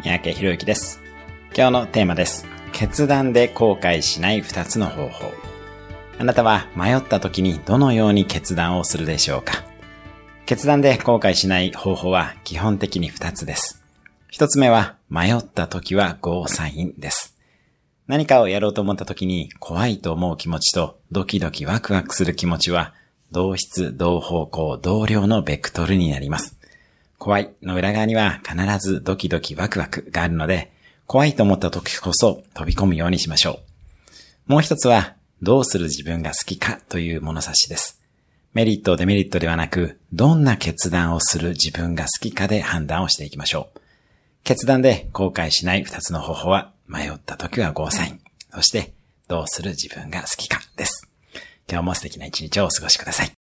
三宅博之です。今日のテーマです。決断で後悔しない2つの方法。あなたは迷った時にどのように決断をするでしょうか？決断で後悔しない方法は基本的に2つです。1つ目は迷った時はゴーサインです。何かをやろうと思った時に怖いと思う気持ちとドキドキワクワクする気持ちは同質、同方向、同量のベクトルになります。怖いの裏側には必ずドキドキワクワクがあるので、怖いと思った時こそ飛び込むようにしましょう。もう一つは、どうする自分が好きかという物差しです。メリット、デメリットではなく、どんな決断をする自分が好きかで判断をしていきましょう。決断で後悔しない二つの方法は、迷った時はゴーサイン。そして、どうする自分が好きかです。今日も素敵な一日をお過ごしください。